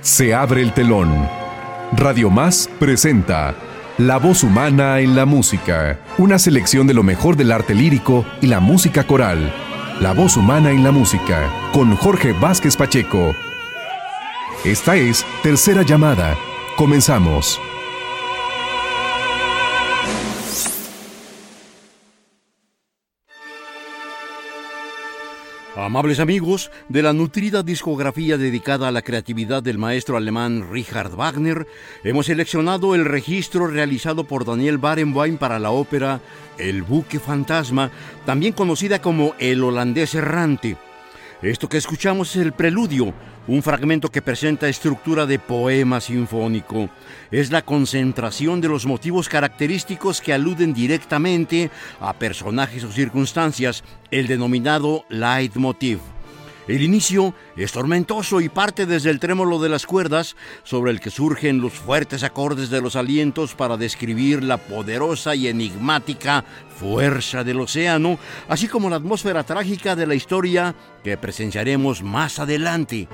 Se abre el telón. Radio Más presenta La voz humana en la música, una selección de lo mejor del arte lírico y la música coral. La voz humana en la música, con Jorge Vázquez Pacheco. Esta es Tercera Llamada. Comenzamos. Amables amigos, de la nutrida discografía dedicada a la creatividad del maestro alemán Richard Wagner, hemos seleccionado el registro realizado por Daniel Barenboim para la ópera El buque fantasma, también conocida como El holandés errante. Esto que escuchamos es el preludio, un fragmento que presenta estructura de poema sinfónico. Es la concentración de los motivos característicos que aluden directamente a personajes o circunstancias, el denominado leitmotiv. El inicio es tormentoso y parte desde el trémolo de las cuerdas, sobre el que surgen los fuertes acordes de los alientos para describir la poderosa y enigmática fuerza del océano, así como la atmósfera trágica de la historia que presenciaremos más adelante.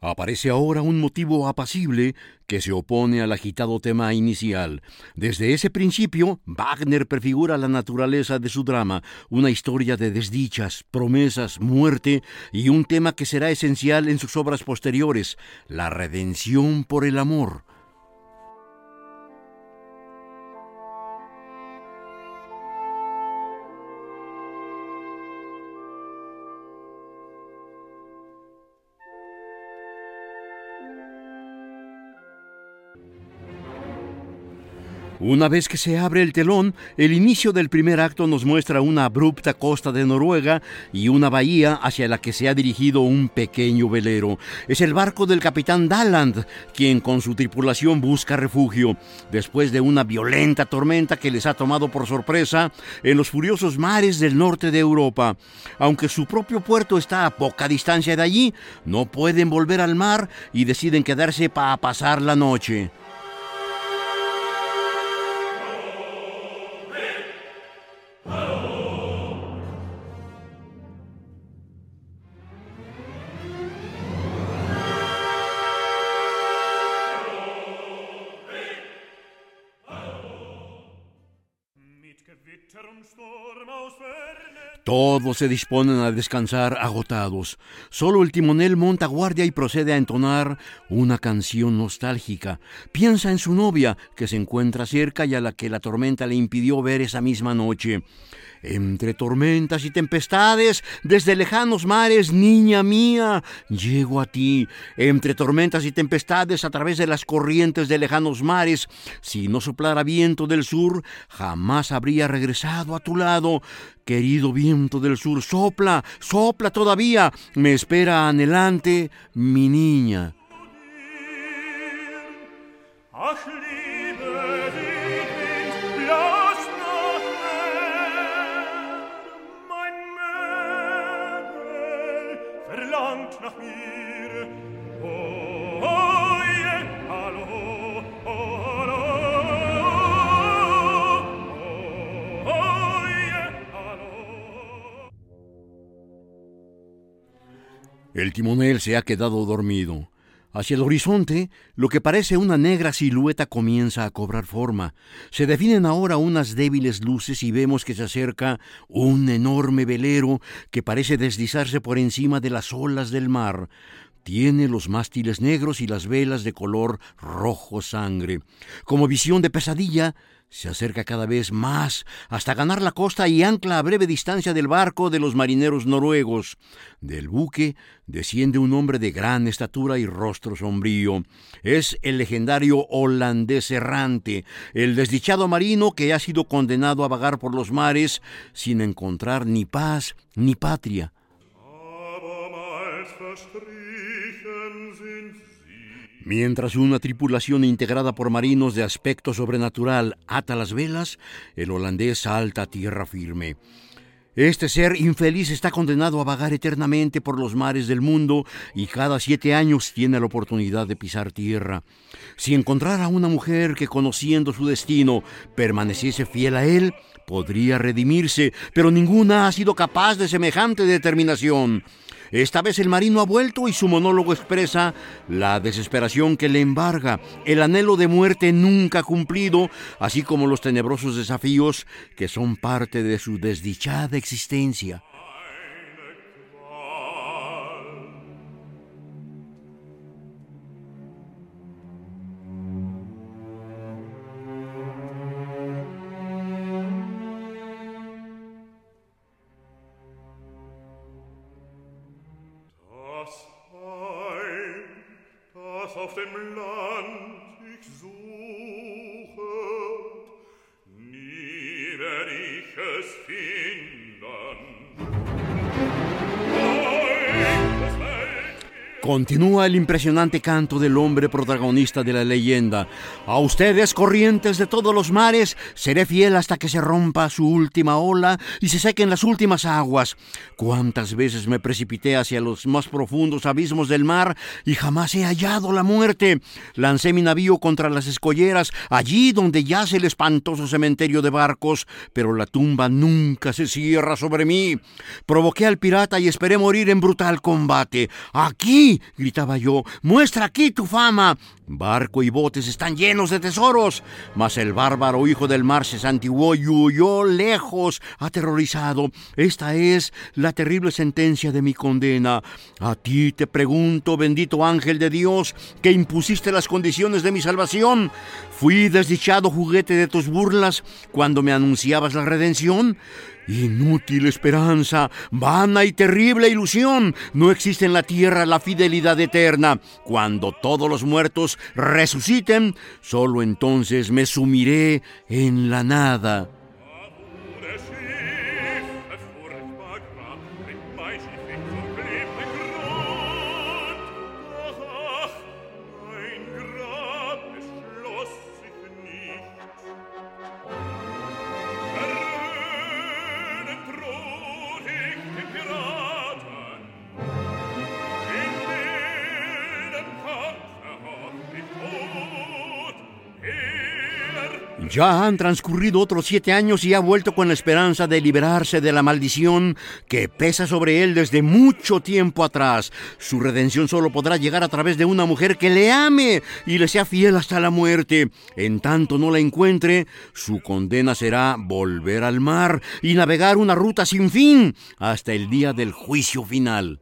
Aparece ahora un motivo apacible que se opone al agitado tema inicial. Desde ese principio, Wagner prefigura la naturaleza de su drama, una historia de desdichas, promesas, muerte y un tema que será esencial en sus obras posteriores, la redención por el amor. Una vez que se abre el telón, el inicio del primer acto nos muestra una abrupta costa de Noruega y una bahía hacia la que se ha dirigido un pequeño velero. Es el barco del capitán Dalland, quien con su tripulación busca refugio, después de una violenta tormenta que les ha tomado por sorpresa en los furiosos mares del norte de Europa. Aunque su propio puerto está a poca distancia de allí, no pueden volver al mar y deciden quedarse para pasar la noche. Todos se disponen a descansar agotados. Solo el timonel monta guardia y procede a entonar una canción nostálgica. Piensa en su novia, que se encuentra cerca y a la que la tormenta le impidió ver esa misma noche. Entre tormentas y tempestades, desde lejanos mares, niña mía, llego a ti. Entre tormentas y tempestades, a través de las corrientes de lejanos mares, si no soplara viento del sur, jamás habría regresado a tu lado. Querido viento del sur, sopla, sopla todavía, me espera anhelante mi niña. El timonel se ha quedado dormido. Hacia el horizonte, lo que parece una negra silueta comienza a cobrar forma. Se definen ahora unas débiles luces y vemos que se acerca un enorme velero que parece deslizarse por encima de las olas del mar. Tiene los mástiles negros y las velas de color rojo sangre. Como visión de pesadilla, se acerca cada vez más hasta ganar la costa y ancla a breve distancia del barco de los marineros noruegos. Del buque desciende un hombre de gran estatura y rostro sombrío. Es el legendario holandés errante, el desdichado marino que ha sido condenado a vagar por los mares sin encontrar ni paz ni patria. Mientras una tripulación integrada por marinos de aspecto sobrenatural ata las velas, el holandés salta a tierra firme. Este ser infeliz está condenado a vagar eternamente por los mares del mundo y cada siete años tiene la oportunidad de pisar tierra. Si encontrara una mujer que conociendo su destino permaneciese fiel a él, podría redimirse, pero ninguna ha sido capaz de semejante determinación. Esta vez el marino ha vuelto y su monólogo expresa la desesperación que le embarga, el anhelo de muerte nunca cumplido, así como los tenebrosos desafíos que son parte de su desdichada existencia. auf dem Land ich suche, nie werd ich es finden. Continúa el impresionante canto del hombre protagonista de la leyenda. A ustedes, corrientes de todos los mares, seré fiel hasta que se rompa su última ola y se sequen las últimas aguas. Cuántas veces me precipité hacia los más profundos abismos del mar y jamás he hallado la muerte. Lancé mi navío contra las escolleras, allí donde yace el espantoso cementerio de barcos, pero la tumba nunca se cierra sobre mí. Provoqué al pirata y esperé morir en brutal combate. Aquí gritaba yo, muestra aquí tu fama. Barco y botes están llenos de tesoros. Mas el bárbaro hijo del mar se santiguó y huyó lejos, aterrorizado. Esta es la terrible sentencia de mi condena. A ti te pregunto, bendito ángel de Dios, que impusiste las condiciones de mi salvación. ¿Fui desdichado juguete de tus burlas cuando me anunciabas la redención? Inútil esperanza, vana y terrible ilusión. No existe en la tierra la fidelidad eterna. Cuando todos los muertos resuciten, solo entonces me sumiré en la nada. Ya han transcurrido otros siete años y ha vuelto con la esperanza de liberarse de la maldición que pesa sobre él desde mucho tiempo atrás. Su redención solo podrá llegar a través de una mujer que le ame y le sea fiel hasta la muerte. En tanto no la encuentre, su condena será volver al mar y navegar una ruta sin fin hasta el día del juicio final.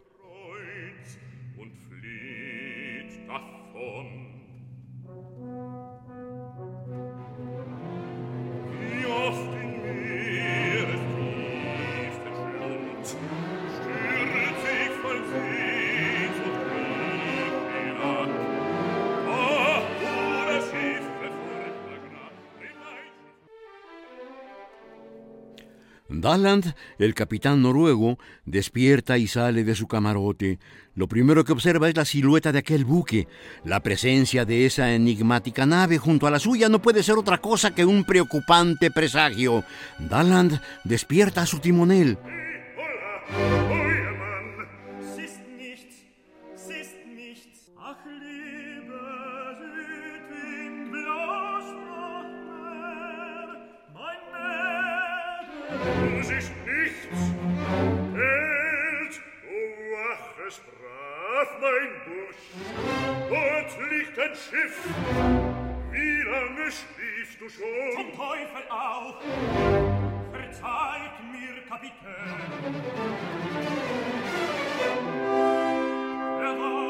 Dalland, el capitán noruego, despierta y sale de su camarote. Lo primero que observa es la silueta de aquel buque. La presencia de esa enigmática nave junto a la suya no puede ser otra cosa que un preocupante presagio. Dalland despierta a su timonel. Es ein Schiff. Wie lange schliefst du schon? Zum Teufel auf! Verzeiht mir, Kapitän! Er war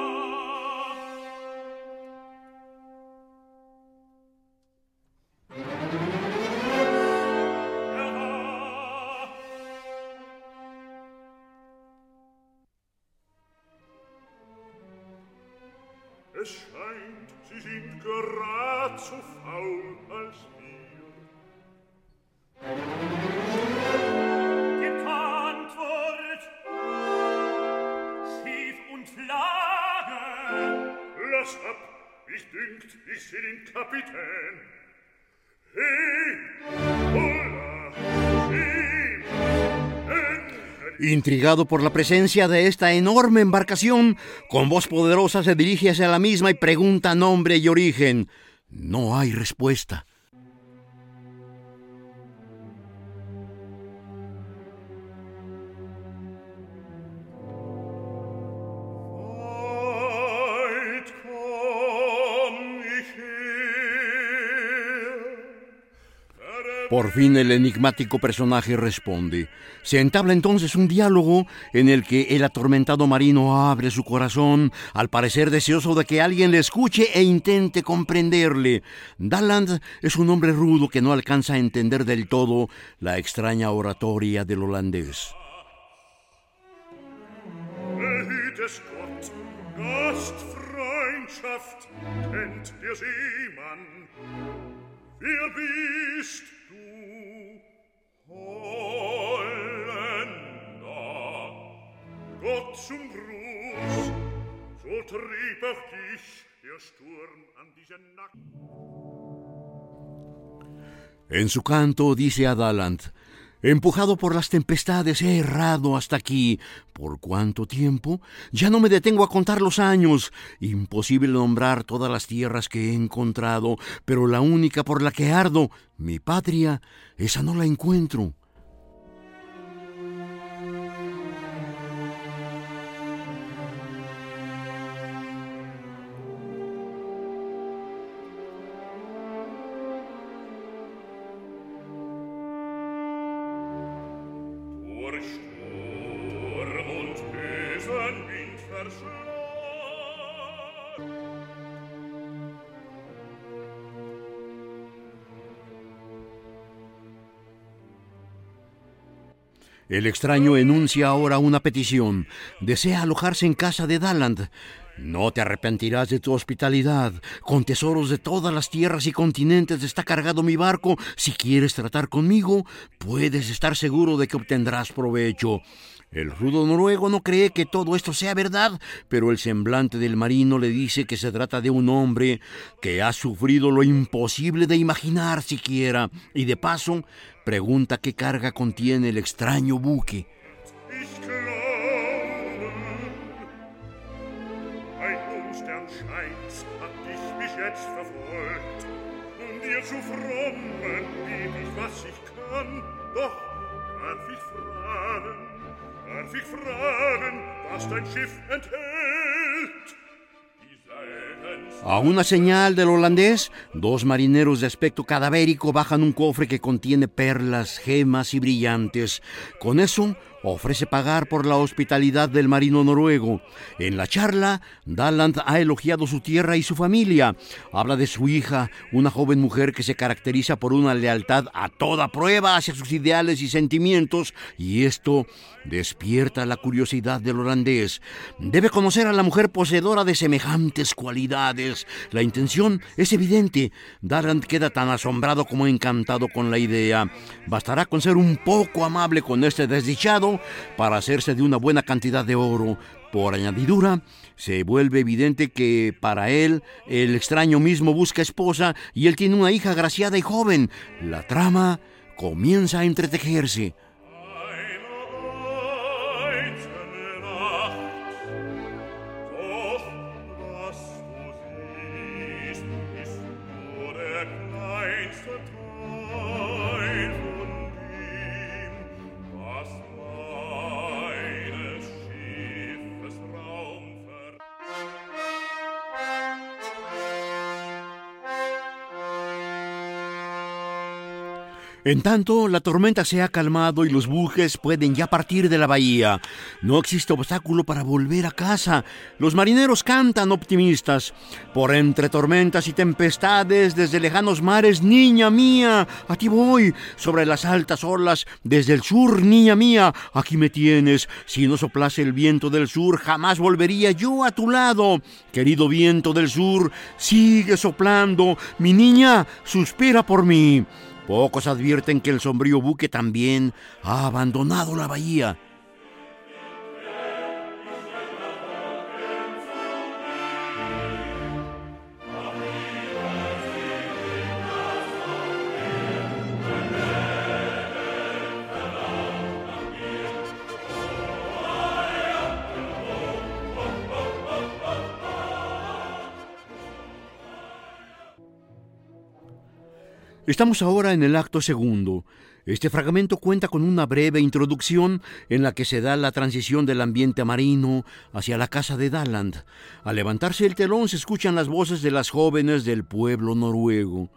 Intrigado por la presencia de esta enorme embarcación, con voz poderosa se dirige hacia la misma y pregunta nombre y origen. No hay respuesta. Por fin el enigmático personaje responde. Se entabla entonces un diálogo en el que el atormentado marino abre su corazón, al parecer deseoso de que alguien le escuche e intente comprenderle. Dalland es un hombre rudo que no alcanza a entender del todo la extraña oratoria del holandés. En su canto dice a Daland, Empujado por las tempestades he errado hasta aquí. ¿Por cuánto tiempo? Ya no me detengo a contar los años. Imposible nombrar todas las tierras que he encontrado, pero la única por la que ardo, mi patria, esa no la encuentro. El extraño enuncia ahora una petición. Desea alojarse en casa de Daland. No te arrepentirás de tu hospitalidad. Con tesoros de todas las tierras y continentes está cargado mi barco. Si quieres tratar conmigo, puedes estar seguro de que obtendrás provecho. El rudo noruego no cree que todo esto sea verdad, pero el semblante del marino le dice que se trata de un hombre que ha sufrido lo imposible de imaginar siquiera, y de paso pregunta qué carga contiene el extraño buque. A una señal del holandés, dos marineros de aspecto cadavérico bajan un cofre que contiene perlas, gemas y brillantes. Con eso, ofrece pagar por la hospitalidad del marino noruego. En la charla, Dalland ha elogiado su tierra y su familia. Habla de su hija, una joven mujer que se caracteriza por una lealtad a toda prueba hacia sus ideales y sentimientos, y esto despierta la curiosidad del holandés. Debe conocer a la mujer poseedora de semejantes cualidades. La intención es evidente. Dalland queda tan asombrado como encantado con la idea. Bastará con ser un poco amable con este desdichado para hacerse de una buena cantidad de oro. Por añadidura, se vuelve evidente que para él el extraño mismo busca esposa y él tiene una hija graciada y joven. La trama comienza a entretejerse. En tanto, la tormenta se ha calmado y los buques pueden ya partir de la bahía. No existe obstáculo para volver a casa. Los marineros cantan optimistas. Por entre tormentas y tempestades, desde lejanos mares, niña mía, a ti voy. Sobre las altas olas, desde el sur, niña mía, aquí me tienes. Si no soplase el viento del sur, jamás volvería yo a tu lado. Querido viento del sur, sigue soplando. Mi niña, suspira por mí. Pocos advierten que el sombrío buque también ha abandonado la bahía. Estamos ahora en el acto segundo. Este fragmento cuenta con una breve introducción en la que se da la transición del ambiente marino hacia la casa de Daland. Al levantarse el telón se escuchan las voces de las jóvenes del pueblo noruego.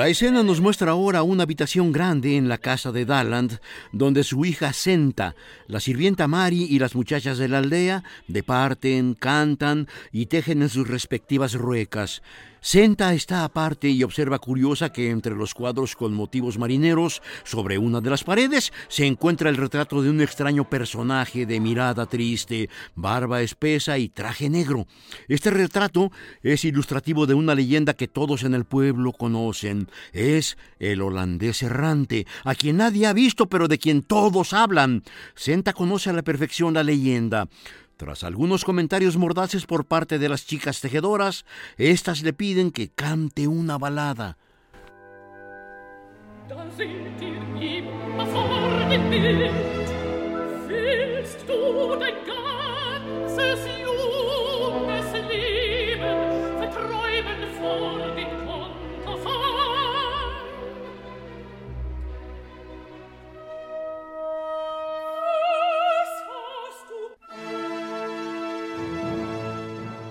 La escena nos muestra ahora una habitación grande en la casa de Daland, donde su hija Senta, la sirvienta Mari y las muchachas de la aldea departen, cantan y tejen en sus respectivas ruecas. Senta está aparte y observa curiosa que entre los cuadros con motivos marineros, sobre una de las paredes, se encuentra el retrato de un extraño personaje de mirada triste, barba espesa y traje negro. Este retrato es ilustrativo de una leyenda que todos en el pueblo conocen. Es el holandés errante, a quien nadie ha visto pero de quien todos hablan. Senta conoce a la perfección la leyenda. Tras algunos comentarios mordaces por parte de las chicas tejedoras, éstas le piden que cante una balada.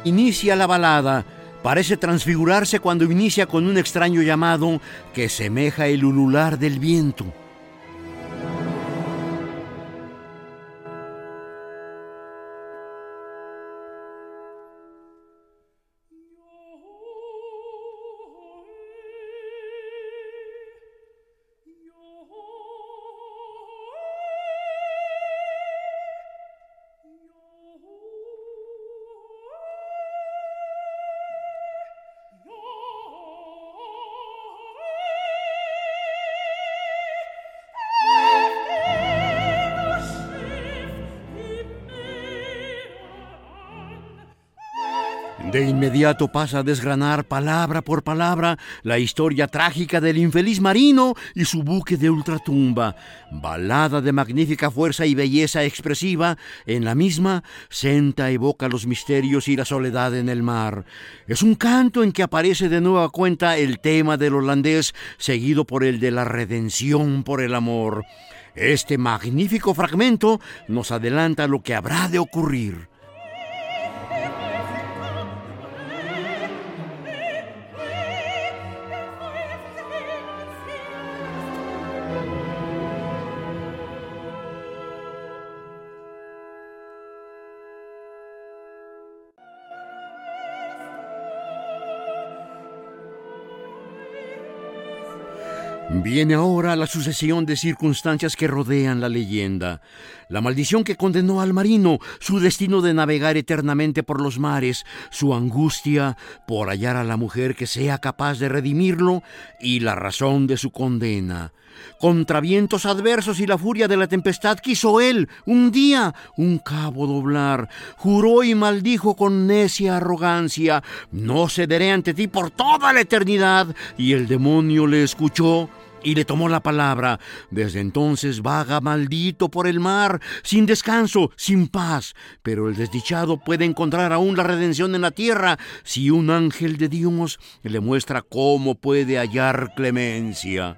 Inicia la balada. Parece transfigurarse cuando inicia con un extraño llamado que semeja el ulular del viento. Inmediato pasa a desgranar palabra por palabra la historia trágica del infeliz marino y su buque de ultratumba. Balada de magnífica fuerza y belleza expresiva, en la misma Senta evoca los misterios y la soledad en el mar. Es un canto en que aparece de nueva cuenta el tema del holandés, seguido por el de la redención por el amor. Este magnífico fragmento nos adelanta lo que habrá de ocurrir. Viene ahora la sucesión de circunstancias que rodean la leyenda. La maldición que condenó al marino, su destino de navegar eternamente por los mares, su angustia por hallar a la mujer que sea capaz de redimirlo y la razón de su condena. Contra vientos adversos y la furia de la tempestad quiso él, un día, un cabo doblar. Juró y maldijo con necia arrogancia, no cederé ante ti por toda la eternidad. Y el demonio le escuchó y le tomó la palabra. Desde entonces vaga maldito por el mar, sin descanso, sin paz. Pero el desdichado puede encontrar aún la redención en la tierra si un ángel de Dios le muestra cómo puede hallar clemencia.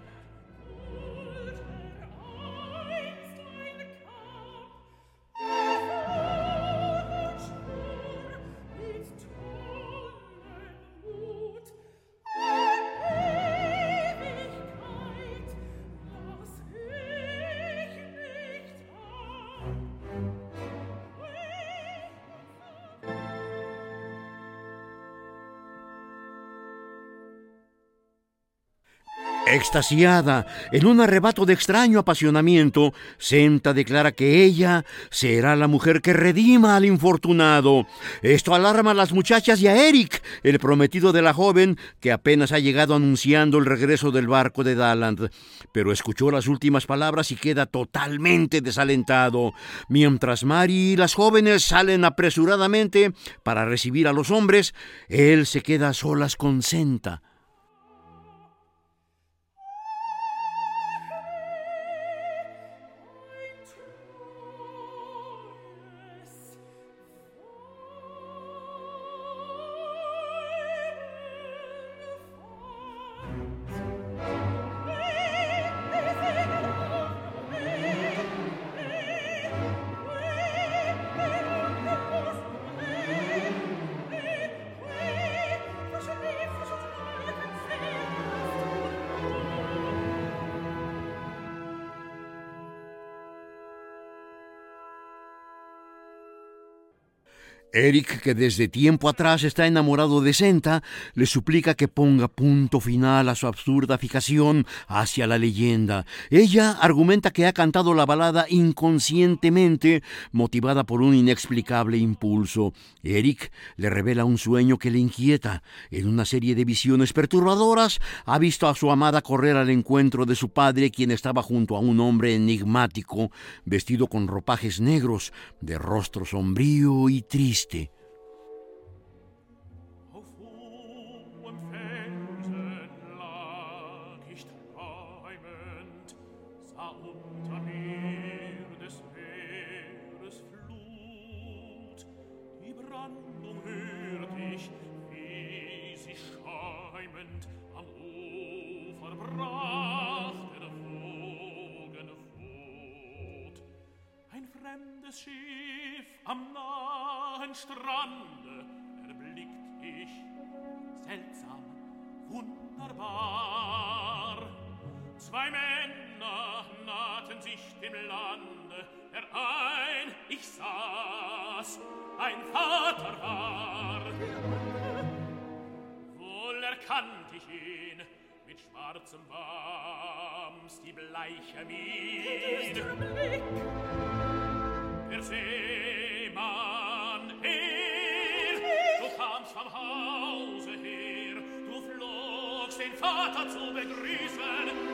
Extasiada, en un arrebato de extraño apasionamiento, Senta declara que ella será la mujer que redima al infortunado. Esto alarma a las muchachas y a Eric, el prometido de la joven, que apenas ha llegado anunciando el regreso del barco de Daland. Pero escuchó las últimas palabras y queda totalmente desalentado. Mientras Mary y las jóvenes salen apresuradamente para recibir a los hombres, él se queda a solas con Senta. Eric, que desde tiempo atrás está enamorado de Senta, le suplica que ponga punto final a su absurda fijación hacia la leyenda. Ella argumenta que ha cantado la balada inconscientemente, motivada por un inexplicable impulso. Eric le revela un sueño que le inquieta. En una serie de visiones perturbadoras, ha visto a su amada correr al encuentro de su padre, quien estaba junto a un hombre enigmático, vestido con ropajes negros, de rostro sombrío y triste. Triste. Strande erblickt ich seltsam, wunderbar. Zwei Männer nahten sich dem Lande, der ein, ich sah's, ein Vater war. Wohl erkannt ich ihn, mit schwarzem Wams, die bleiche Miene. Der seemann her. Du kamst vom Hause her, du flogst den Vater zu begrüßen,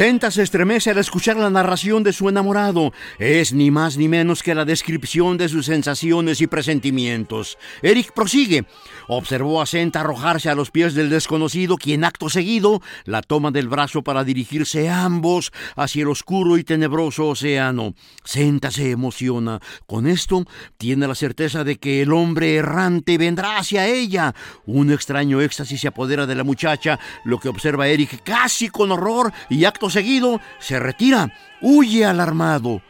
Senta se estremece al escuchar la narración de su enamorado. Es ni más ni menos que la descripción de sus sensaciones y presentimientos. Eric prosigue. Observó a Senta arrojarse a los pies del desconocido, quien acto seguido la toma del brazo para dirigirse ambos hacia el oscuro y tenebroso océano. Senta se emociona. Con esto tiene la certeza de que el hombre errante vendrá hacia ella. Un extraño éxtasis se apodera de la muchacha, lo que observa Eric casi con horror y acto seguido se retira, huye alarmado.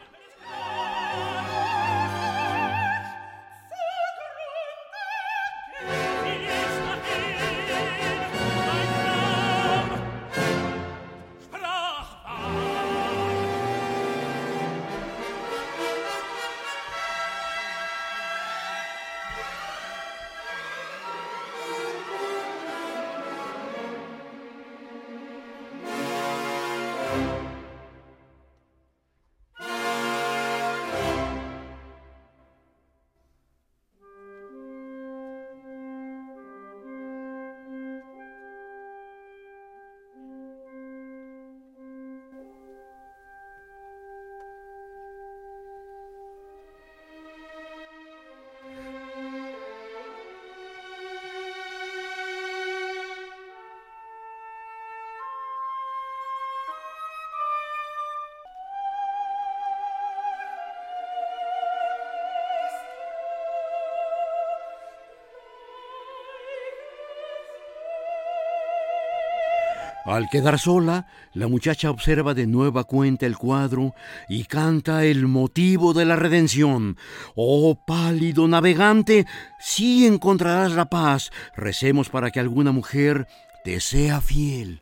Al quedar sola, la muchacha observa de nueva cuenta el cuadro y canta el motivo de la redención. Oh pálido navegante, si encontrarás la paz. Recemos para que alguna mujer te sea fiel.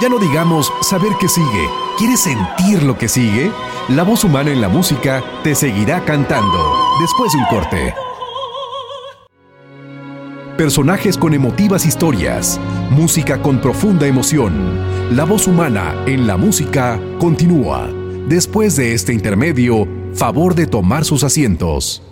Ya no digamos saber qué sigue. ¿Quieres sentir lo que sigue? La voz humana en la música te seguirá cantando después de un corte. Personajes con emotivas historias, música con profunda emoción. La voz humana en la música continúa. Después de este intermedio, favor de tomar sus asientos.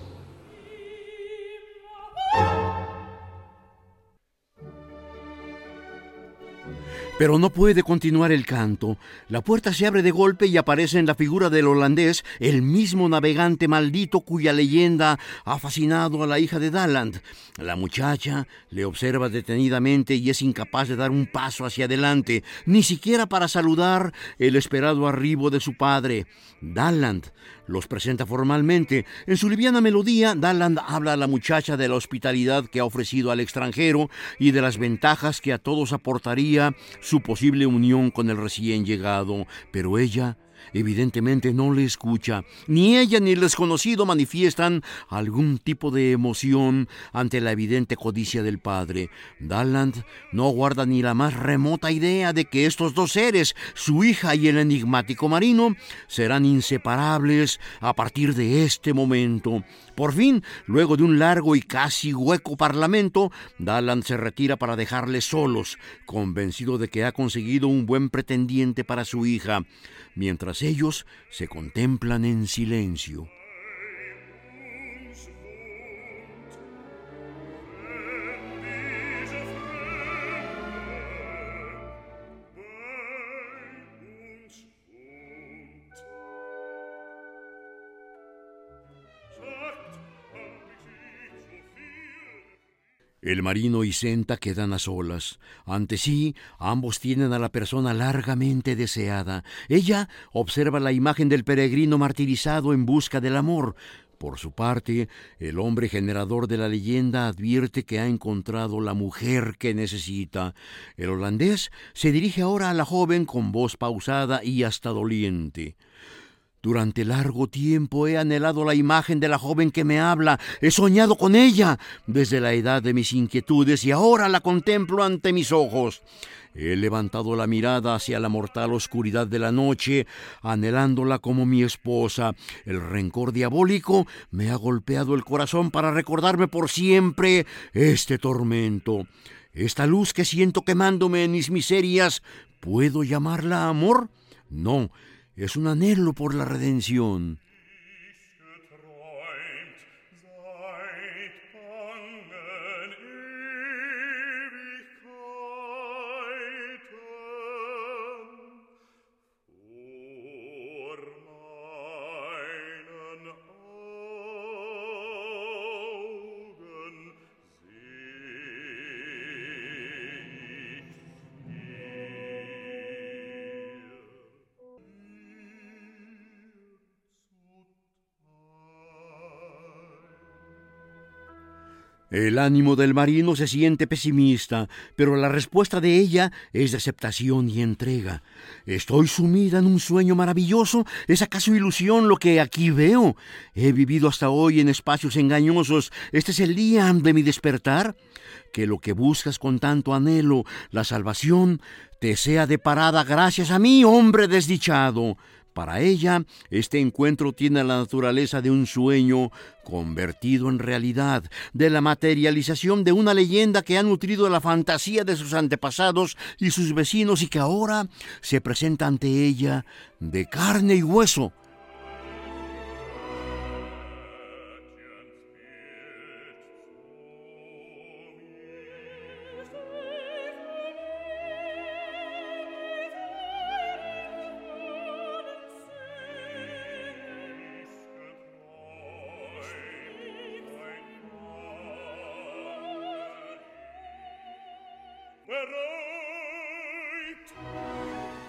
Pero no puede continuar el canto. La puerta se abre de golpe y aparece en la figura del holandés el mismo navegante maldito cuya leyenda ha fascinado a la hija de Dalland. La muchacha le observa detenidamente y es incapaz de dar un paso hacia adelante, ni siquiera para saludar el esperado arribo de su padre. Dalland los presenta formalmente. En su liviana melodía, Dalland habla a la muchacha de la hospitalidad que ha ofrecido al extranjero y de las ventajas que a todos aportaría su posible unión con el recién llegado, pero ella Evidentemente no le escucha. Ni ella ni el desconocido manifiestan algún tipo de emoción ante la evidente codicia del padre. Dalland no guarda ni la más remota idea de que estos dos seres, su hija y el enigmático marino, serán inseparables a partir de este momento. Por fin, luego de un largo y casi hueco parlamento, Dalland se retira para dejarles solos, convencido de que ha conseguido un buen pretendiente para su hija mientras ellos se contemplan en silencio. El marino y Senta quedan a solas. Ante sí, ambos tienen a la persona largamente deseada. Ella observa la imagen del peregrino martirizado en busca del amor. Por su parte, el hombre generador de la leyenda advierte que ha encontrado la mujer que necesita. El holandés se dirige ahora a la joven con voz pausada y hasta doliente. Durante largo tiempo he anhelado la imagen de la joven que me habla, he soñado con ella desde la edad de mis inquietudes y ahora la contemplo ante mis ojos. He levantado la mirada hacia la mortal oscuridad de la noche, anhelándola como mi esposa. El rencor diabólico me ha golpeado el corazón para recordarme por siempre este tormento. Esta luz que siento quemándome en mis miserias, ¿puedo llamarla amor? No, es un anhelo por la redención. El ánimo del marino se siente pesimista, pero la respuesta de ella es de aceptación y entrega. Estoy sumida en un sueño maravilloso. ¿Es acaso ilusión lo que aquí veo? He vivido hasta hoy en espacios engañosos. ¿Este es el día de mi despertar? Que lo que buscas con tanto anhelo, la salvación, te sea deparada gracias a mí, hombre desdichado. Para ella, este encuentro tiene la naturaleza de un sueño convertido en realidad, de la materialización de una leyenda que ha nutrido la fantasía de sus antepasados y sus vecinos y que ahora se presenta ante ella de carne y hueso,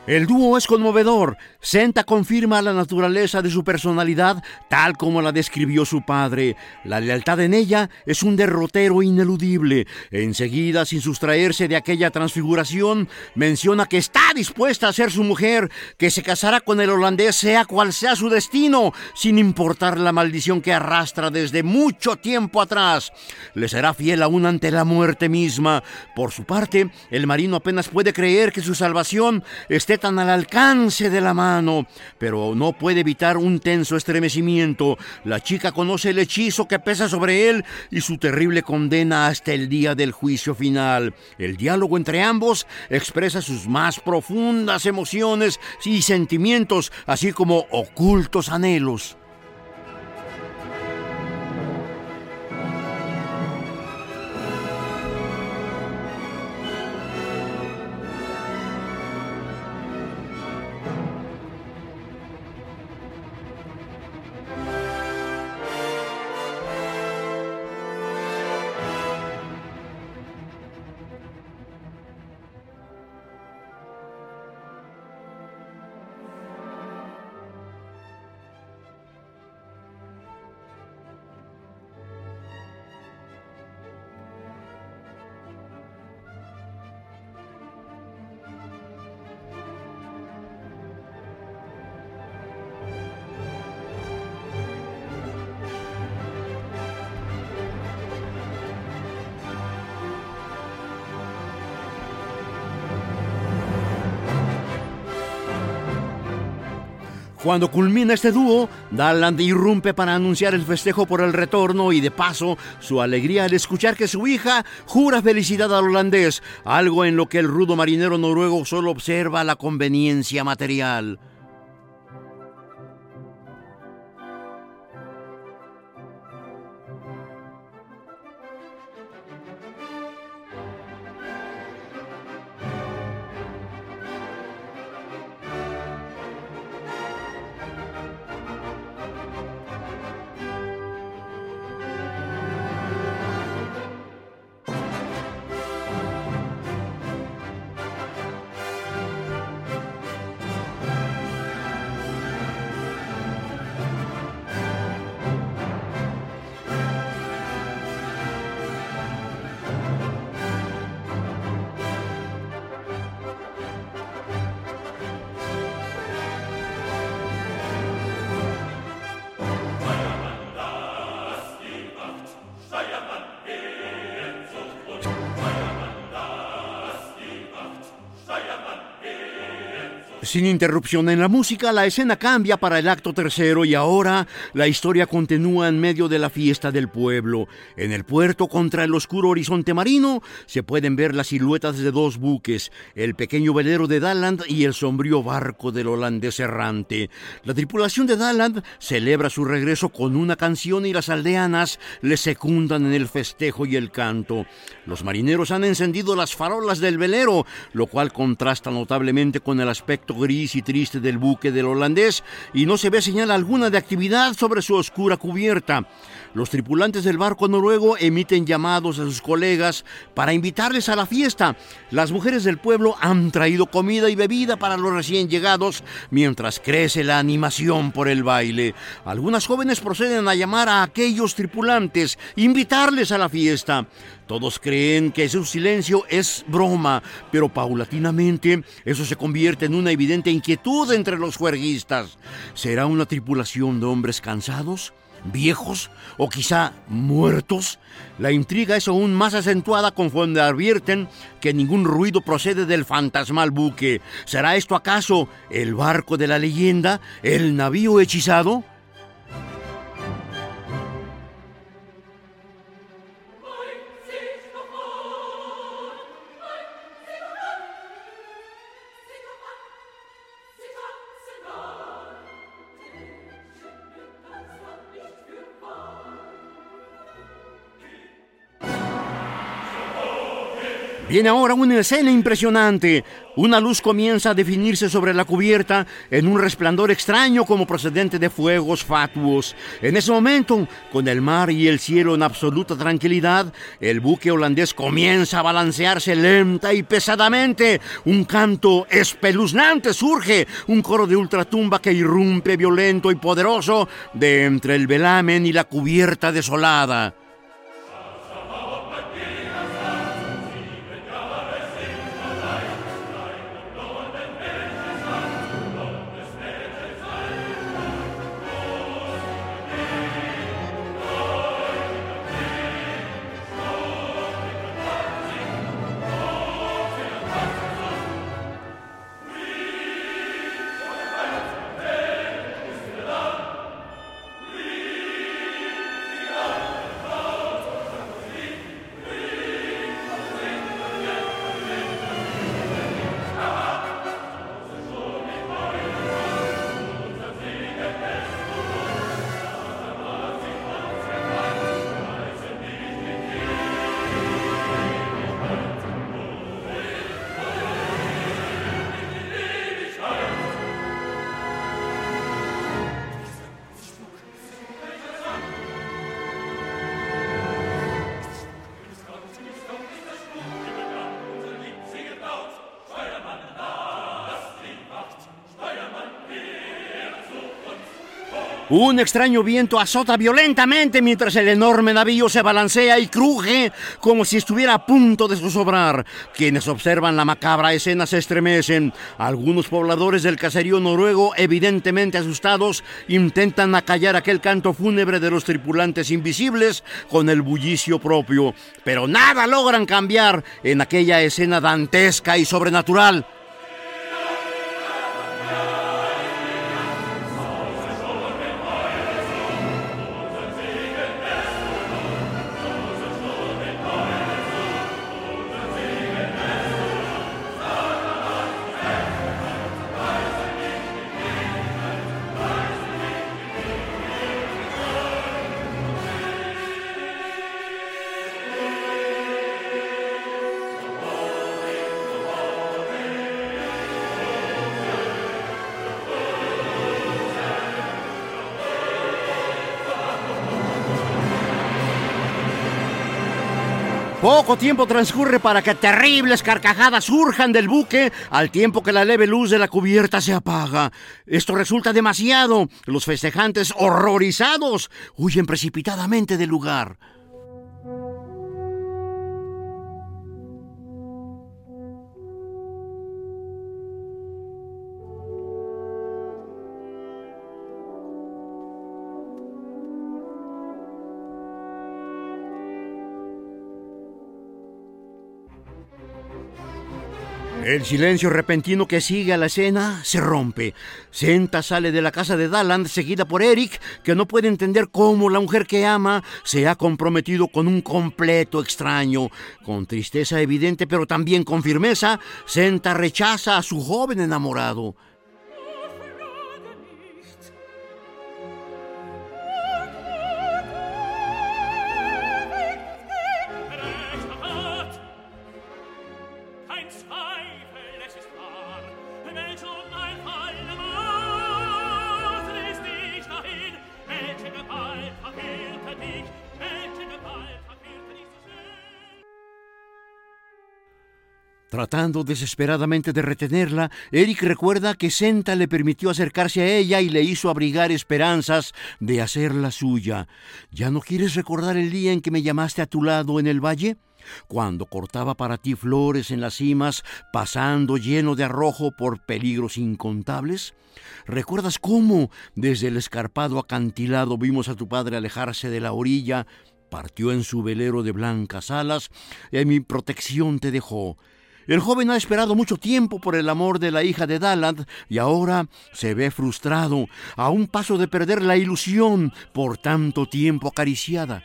El dúo es conmovedor. Senta confirma la naturaleza de su personalidad tal como la describió su padre. La lealtad en ella es un derrotero ineludible. Enseguida, sin sustraerse de aquella transfiguración, menciona que está dispuesta a ser su mujer, que se casará con el holandés sea cual sea su destino, sin importar la maldición que arrastra desde mucho tiempo atrás. Le será fiel aún ante la muerte misma. Por su parte, el marino apenas puede creer que su salvación esté tan al alcance de la mano, pero no puede evitar un tenso estremecimiento. La chica conoce el hechizo que pesa sobre él y su terrible condena hasta el día del juicio final. El diálogo entre ambos expresa sus más profundas emociones y sentimientos, así como ocultos anhelos. Cuando culmina este dúo, Dalland irrumpe para anunciar el festejo por el retorno y de paso su alegría al escuchar que su hija jura felicidad al holandés, algo en lo que el rudo marinero noruego solo observa la conveniencia material. Sin interrupción en la música, la escena cambia para el acto tercero y ahora la historia continúa en medio de la fiesta del pueblo. En el puerto, contra el oscuro horizonte marino, se pueden ver las siluetas de dos buques, el pequeño velero de Dalland y el sombrío barco del holandés errante. La tripulación de Dalland celebra su regreso con una canción y las aldeanas le secundan en el festejo y el canto. Los marineros han encendido las farolas del velero, lo cual contrasta notablemente con el aspecto gris y triste del buque del holandés y no se ve señal alguna de actividad sobre su oscura cubierta. Los tripulantes del barco noruego emiten llamados a sus colegas para invitarles a la fiesta. Las mujeres del pueblo han traído comida y bebida para los recién llegados mientras crece la animación por el baile. Algunas jóvenes proceden a llamar a aquellos tripulantes, invitarles a la fiesta. Todos creen que su silencio es broma, pero paulatinamente eso se convierte en una evidente inquietud entre los juerguistas. ¿Será una tripulación de hombres cansados? Viejos o quizá muertos. La intriga es aún más acentuada conforme advierten que ningún ruido procede del fantasmal buque. ¿Será esto acaso el barco de la leyenda, el navío hechizado? Viene ahora una escena impresionante. Una luz comienza a definirse sobre la cubierta en un resplandor extraño como procedente de fuegos fatuos. En ese momento, con el mar y el cielo en absoluta tranquilidad, el buque holandés comienza a balancearse lenta y pesadamente. Un canto espeluznante surge, un coro de ultratumba que irrumpe violento y poderoso de entre el velamen y la cubierta desolada. Un extraño viento azota violentamente mientras el enorme navío se balancea y cruje como si estuviera a punto de zozobrar. Quienes observan la macabra escena se estremecen. Algunos pobladores del caserío noruego, evidentemente asustados, intentan acallar aquel canto fúnebre de los tripulantes invisibles con el bullicio propio. Pero nada logran cambiar en aquella escena dantesca y sobrenatural. Poco tiempo transcurre para que terribles carcajadas surjan del buque al tiempo que la leve luz de la cubierta se apaga. Esto resulta demasiado. Los festejantes, horrorizados, huyen precipitadamente del lugar. El silencio repentino que sigue a la escena se rompe. Senta sale de la casa de Daland seguida por Eric, que no puede entender cómo la mujer que ama se ha comprometido con un completo extraño. Con tristeza evidente pero también con firmeza, Senta rechaza a su joven enamorado. Tratando desesperadamente de retenerla, Eric recuerda que Senta le permitió acercarse a ella y le hizo abrigar esperanzas de hacerla suya. ¿Ya no quieres recordar el día en que me llamaste a tu lado en el valle? Cuando cortaba para ti flores en las cimas, pasando lleno de arrojo por peligros incontables? ¿Recuerdas cómo, desde el escarpado acantilado, vimos a tu padre alejarse de la orilla? Partió en su velero de blancas alas y a mi protección te dejó. El joven ha esperado mucho tiempo por el amor de la hija de Daland y ahora se ve frustrado, a un paso de perder la ilusión por tanto tiempo acariciada.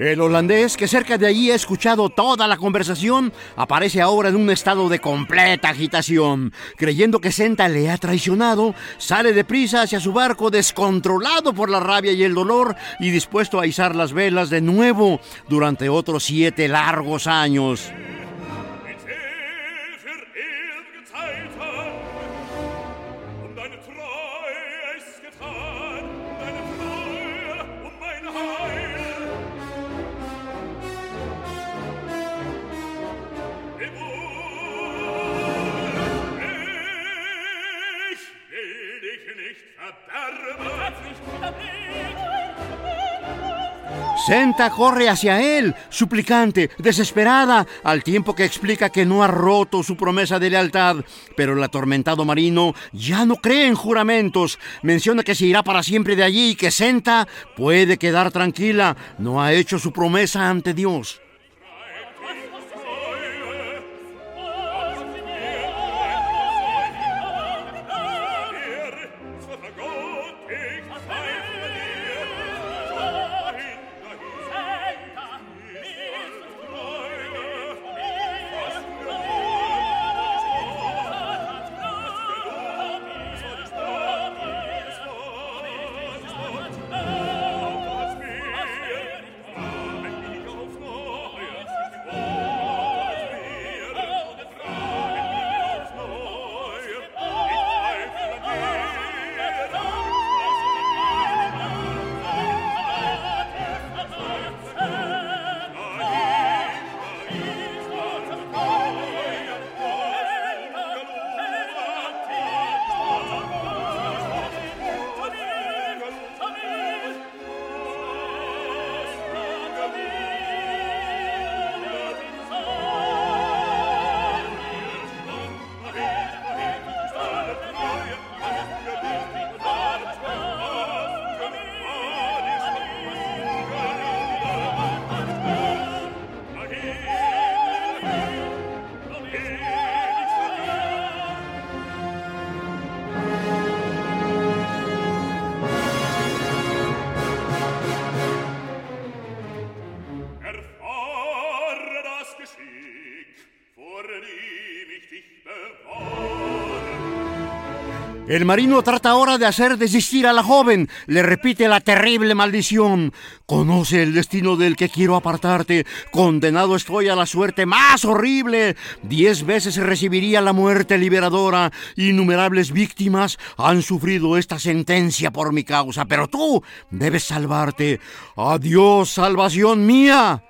El holandés, que cerca de allí ha escuchado toda la conversación, aparece ahora en un estado de completa agitación. Creyendo que Senta le ha traicionado, sale deprisa hacia su barco descontrolado por la rabia y el dolor y dispuesto a izar las velas de nuevo durante otros siete largos años. Senta corre hacia él, suplicante, desesperada, al tiempo que explica que no ha roto su promesa de lealtad. Pero el atormentado marino ya no cree en juramentos. Menciona que se irá para siempre de allí y que Senta puede quedar tranquila. No ha hecho su promesa ante Dios. El marino trata ahora de hacer desistir a la joven. Le repite la terrible maldición. Conoce el destino del que quiero apartarte. Condenado estoy a la suerte más horrible. Diez veces recibiría la muerte liberadora. Innumerables víctimas han sufrido esta sentencia por mi causa. Pero tú debes salvarte. Adiós, salvación mía.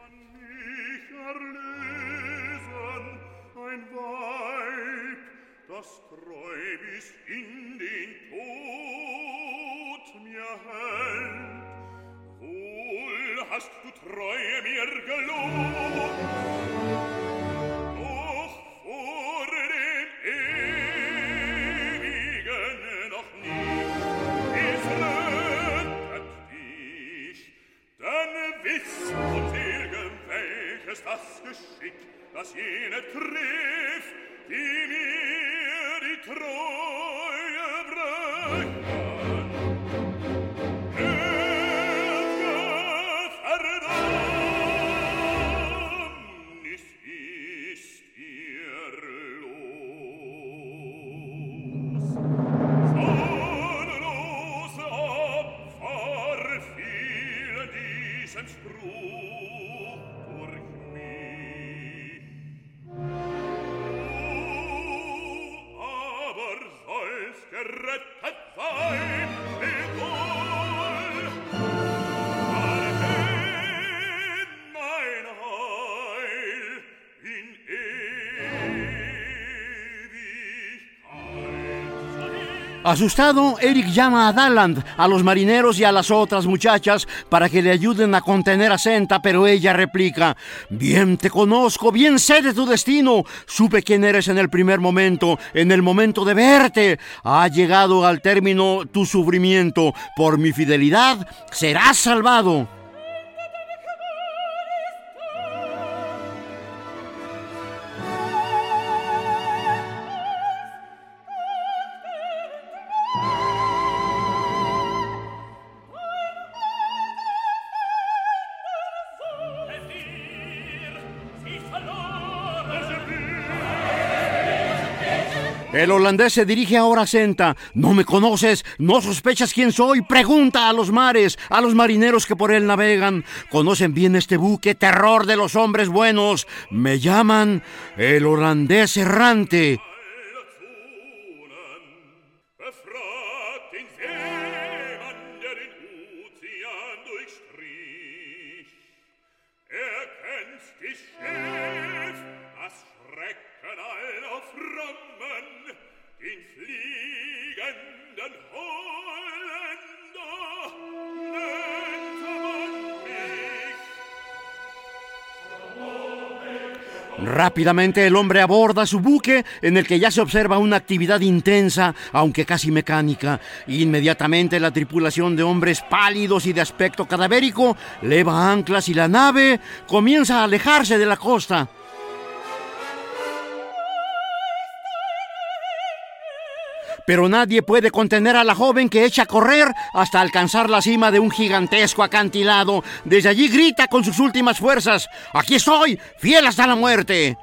geschick, dass jene trifft, die mir die Trost Asustado, Eric llama a Daland, a los marineros y a las otras muchachas para que le ayuden a contener a Senta, pero ella replica, bien te conozco, bien sé de tu destino, supe quién eres en el primer momento, en el momento de verte. Ha llegado al término tu sufrimiento, por mi fidelidad serás salvado. El holandés se dirige ahora a Senta. No me conoces, no sospechas quién soy. Pregunta a los mares, a los marineros que por él navegan. Conocen bien este buque, terror de los hombres buenos. Me llaman el holandés errante. Rápidamente el hombre aborda su buque en el que ya se observa una actividad intensa, aunque casi mecánica. Inmediatamente la tripulación de hombres pálidos y de aspecto cadavérico leva anclas y la nave comienza a alejarse de la costa. Pero nadie puede contener a la joven que echa a correr hasta alcanzar la cima de un gigantesco acantilado. Desde allí grita con sus últimas fuerzas, aquí estoy, fiel hasta la muerte.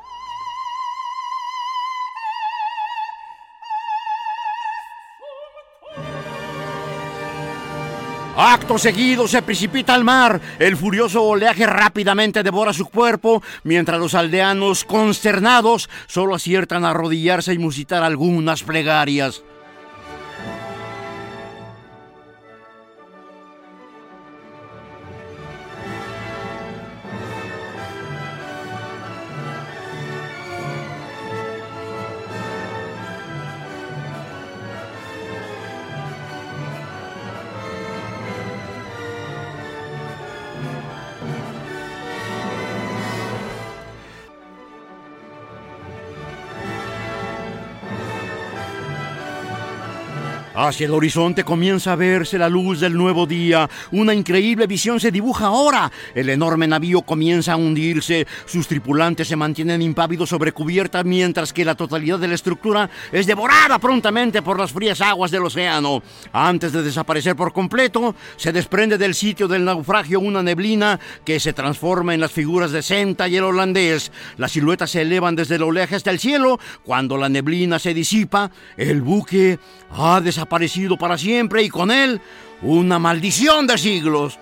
Acto seguido se precipita al mar. El furioso oleaje rápidamente devora su cuerpo, mientras los aldeanos, consternados, solo aciertan a arrodillarse y musitar algunas plegarias. Hacia el horizonte comienza a verse la luz del nuevo día. Una increíble visión se dibuja ahora. El enorme navío comienza a hundirse. Sus tripulantes se mantienen impávidos sobre cubierta mientras que la totalidad de la estructura es devorada prontamente por las frías aguas del océano. Antes de desaparecer por completo, se desprende del sitio del naufragio una neblina que se transforma en las figuras de Senta y el holandés. Las siluetas se elevan desde el oleaje hasta el cielo. Cuando la neblina se disipa, el buque ha desaparecido aparecido para siempre y con él una maldición de siglos.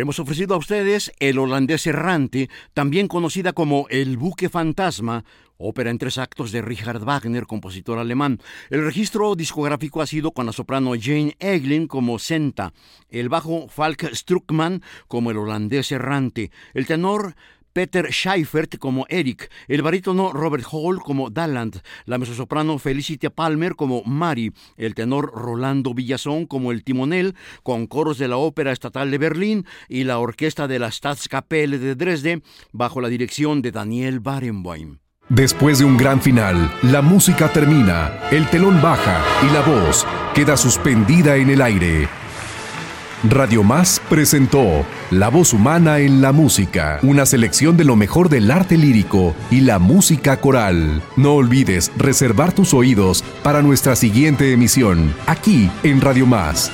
Hemos ofrecido a ustedes El holandés errante, también conocida como El buque fantasma, ópera en tres actos de Richard Wagner, compositor alemán. El registro discográfico ha sido con la soprano Jane Eglin como Senta, el bajo Falk Struckman como el holandés errante, el tenor Peter Scheifert como Eric, el barítono Robert Hall como Dalland, la mezzosoprano Felicity Palmer como Mary, el tenor Rolando Villazón como el timonel, con coros de la Ópera Estatal de Berlín y la orquesta de la Staatskapelle de Dresde, bajo la dirección de Daniel Barenboim. Después de un gran final, la música termina, el telón baja y la voz queda suspendida en el aire. Radio Más presentó La voz humana en la música, una selección de lo mejor del arte lírico y la música coral. No olvides reservar tus oídos para nuestra siguiente emisión, aquí en Radio Más